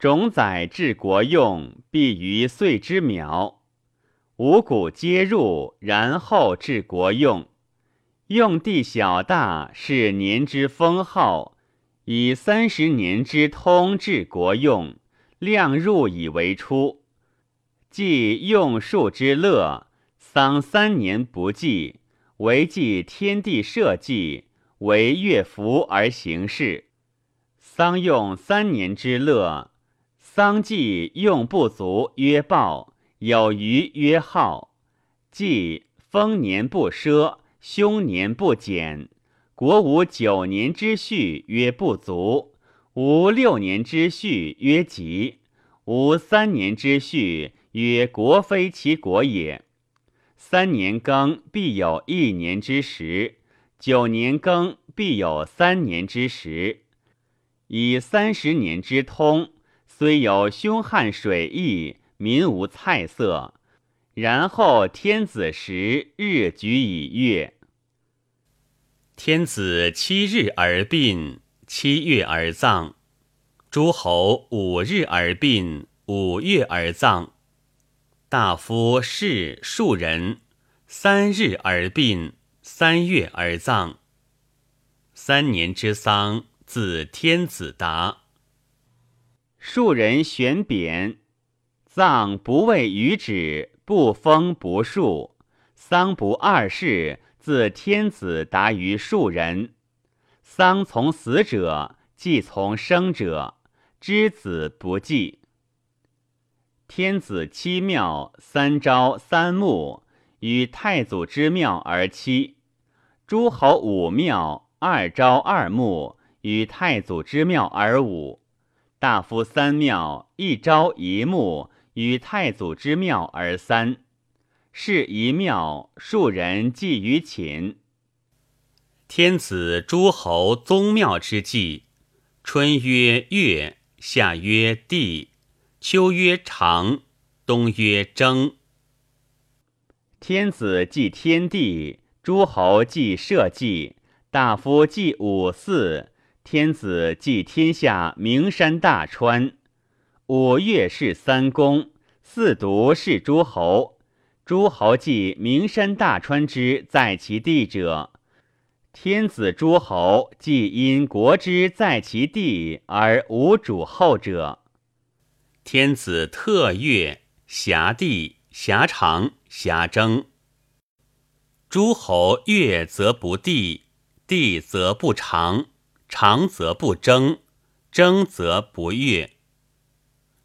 种载治国用，必于岁之苗。五谷皆入，然后治国用。用地小大，是年之封号，以三十年之通治国用，量入以为出。既用数之乐，丧三年不祭，为祭天地社稷，为乐服而行事。丧用三年之乐，丧祭用不足曰暴，有余曰耗。祭丰年不奢，凶年不减。国无九年之序曰不足，无六年之序曰吉，无三年之序。曰：国非其国也。三年耕，必有一年之时；九年耕，必有三年之时。以三十年之通，虽有凶悍水疫，民无菜色。然后天子时，日举以月。天子七日而病，七月而葬；诸侯五日而病，五月而葬。大夫士庶人，三日而病，三月而葬。三年之丧，自天子达。庶人悬匾，葬不畏于止，不封不树。丧不二世，自天子达于庶人。丧从死者，祭从生者。之子不祭。天子七庙，三朝三暮，与太祖之庙而七；诸侯五庙，二朝二暮，与太祖之庙而五；大夫三庙，一朝一暮，与太祖之庙而三。是一庙，数人祭于寝。天子诸侯宗庙之祭，春曰月，夏曰地。秋曰长，冬曰征。天子祭天地，诸侯祭社稷，大夫祭五祀。天子祭天下名山大川。五岳是三公，四渎是诸侯。诸侯祭名山大川之在其地者，天子诸侯祭因国之在其地而无主后者。天子特月辖地辖长辖征，诸侯月则不地，地则不长，长则不争，争则不悦。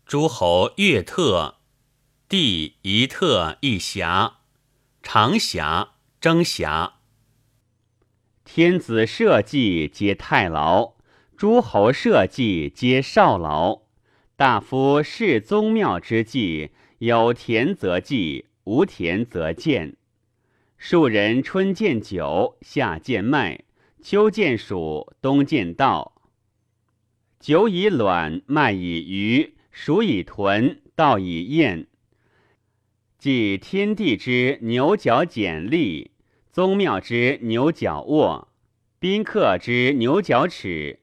诸侯悦特，地一特一辖，长辖征辖。天子社稷皆太牢，诸侯社稷皆少牢。大夫侍宗庙之祭，有田则祭，无田则见。庶人春见酒，夏见麦，秋见黍，冬见稻。酒以卵，麦以鱼，黍以豚，稻以燕。即天地之牛角简历，宗庙之牛角卧，宾客之牛角齿。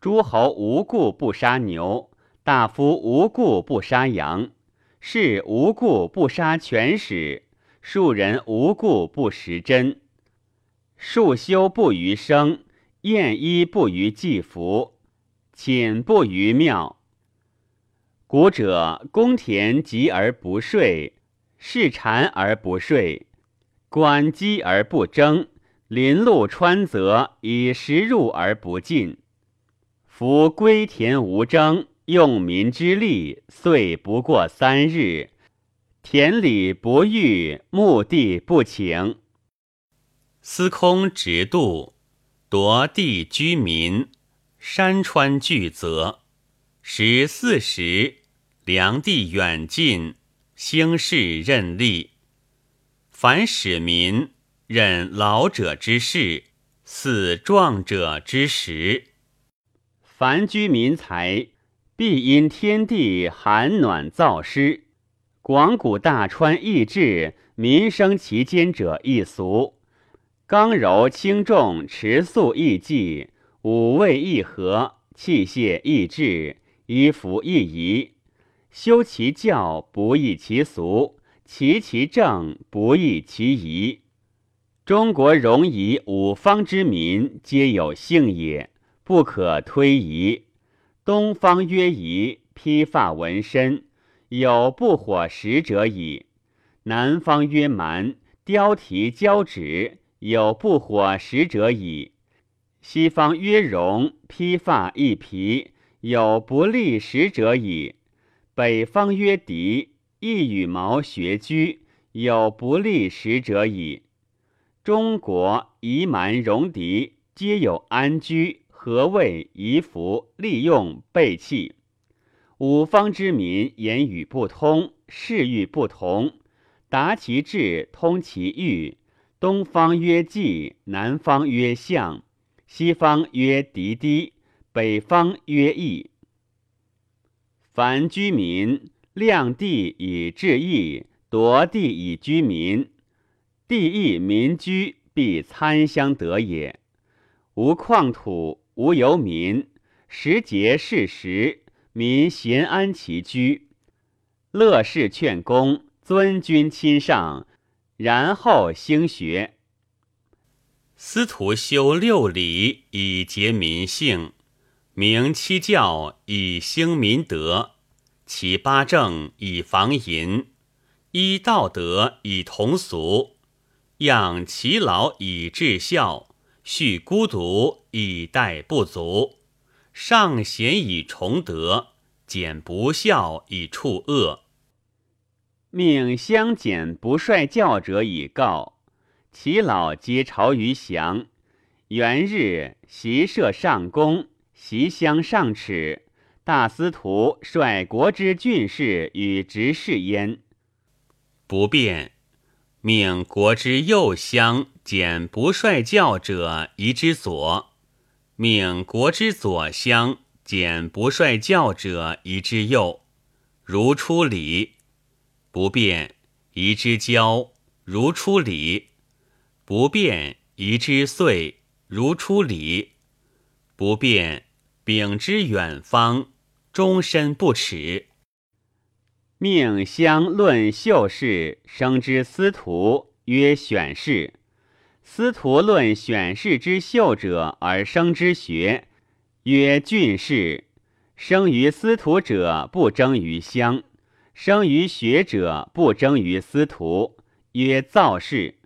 诸侯无故不杀牛。大夫无故不杀羊，士无故不杀犬豕，庶人无故不食珍。树修不于生，宴衣不于祭服，寝不于庙。古者公田及而不税，视谗而不税，观饥而不争，林路川泽以食入而不进。夫归田无争。用民之力，遂不过三日；田里不遇，墓地不请。司空直度，夺地居民，山川俱泽。十四时，梁地远近，兴事任力。凡使民，任老者之事，似壮者之时。凡居民财。必因天地寒暖燥湿，广谷大川易至，民生其间者易俗。刚柔轻重，持素易济，五味易和，器械易制，衣服一宜。修其教不异其俗，齐其政不异其仪。中国戎夷五方之民，皆有性也，不可推移。东方曰夷，披发纹身，有不火食者矣；南方曰蛮，雕蹄交趾，有不火食者矣；西方曰戎，披发一皮，有不利食者矣；北方曰狄，一羽毛学居，有不利食者矣。中国夷蛮戎狄，皆有安居、何谓夷服、利用、备器。五方之民言语不通，事欲不同。达其志，通其欲。东方曰季，南方曰象，西方曰狄滴，北方曰邑。凡居民，量地以治邑，夺地以居民。地易民居，必参相得也。无旷土，无游民，时节事时，民咸安其居。乐事劝公，尊君亲上，然后兴学。司徒修六礼，以结民性；明七教，以兴民德；其八政，以防淫；依道德，以同俗。养其老以至孝，恤孤独以待不足，尚贤以崇德，减不孝以处恶。命相减不率教者以告，其老皆朝于祥。元日，习设上宫，习相上耻。大司徒率国之俊士与执事焉，不便。命国之右相减不率教者移之左，命国之左相减不率教者移之右，如出礼不变，宜之交如出礼不变，宜之岁如出礼不变，秉之远方，终身不耻。命相论秀士，生之司徒曰选士。司徒论选士之秀者而生之学，曰俊士。生于司徒者不争于乡，生于学者不争于司徒，曰造士。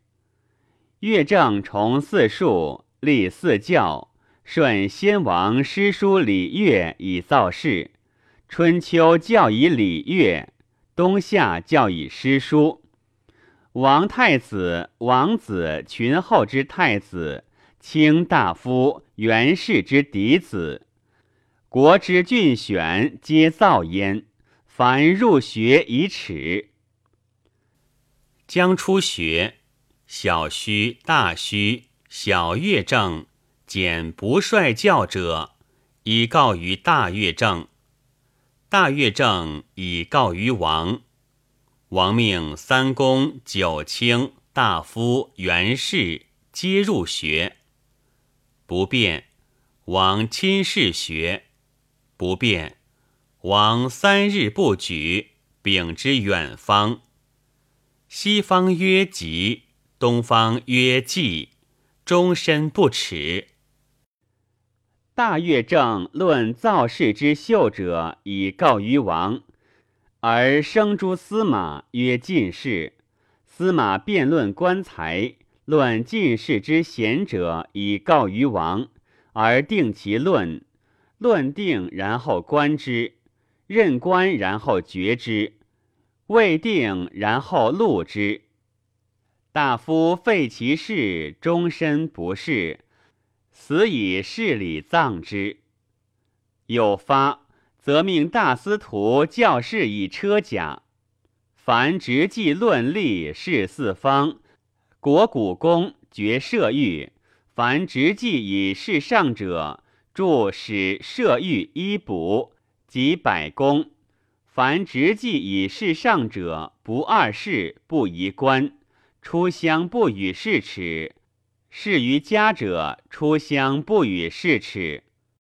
乐正崇四术，立四教，顺先王诗书礼乐以造士。春秋教以礼乐。冬夏教以诗书，王太子、王子、群后之太子，卿大夫、元氏之嫡子，国之俊选，皆造焉。凡入学以耻。将出学，小虚、大虚、小乐正，简不率教者，以告于大乐正。大乐正以告于王，王命三公、九卿、大夫、元士皆入学。不便，王亲试学；不便，王三日不举，秉之远方。西方曰吉，东方曰忌，终身不耻。大乐正论造事之秀者，以告于王，而生诸司马曰进士。司马辩论官才，论进士之贤者，以告于王，而定其论。论定，然后观之；任官，然后决之；未定，然后录之。大夫废其事，终身不仕。死以事礼葬之。有发，则命大司徒教士以车甲。凡直记论例，事四方，国古公决射御。凡直记以事上者，著使射御衣补及百公。凡职绩以事上者，不二事，不宜官。出乡不与事耻。事于家者，出乡不与事耻。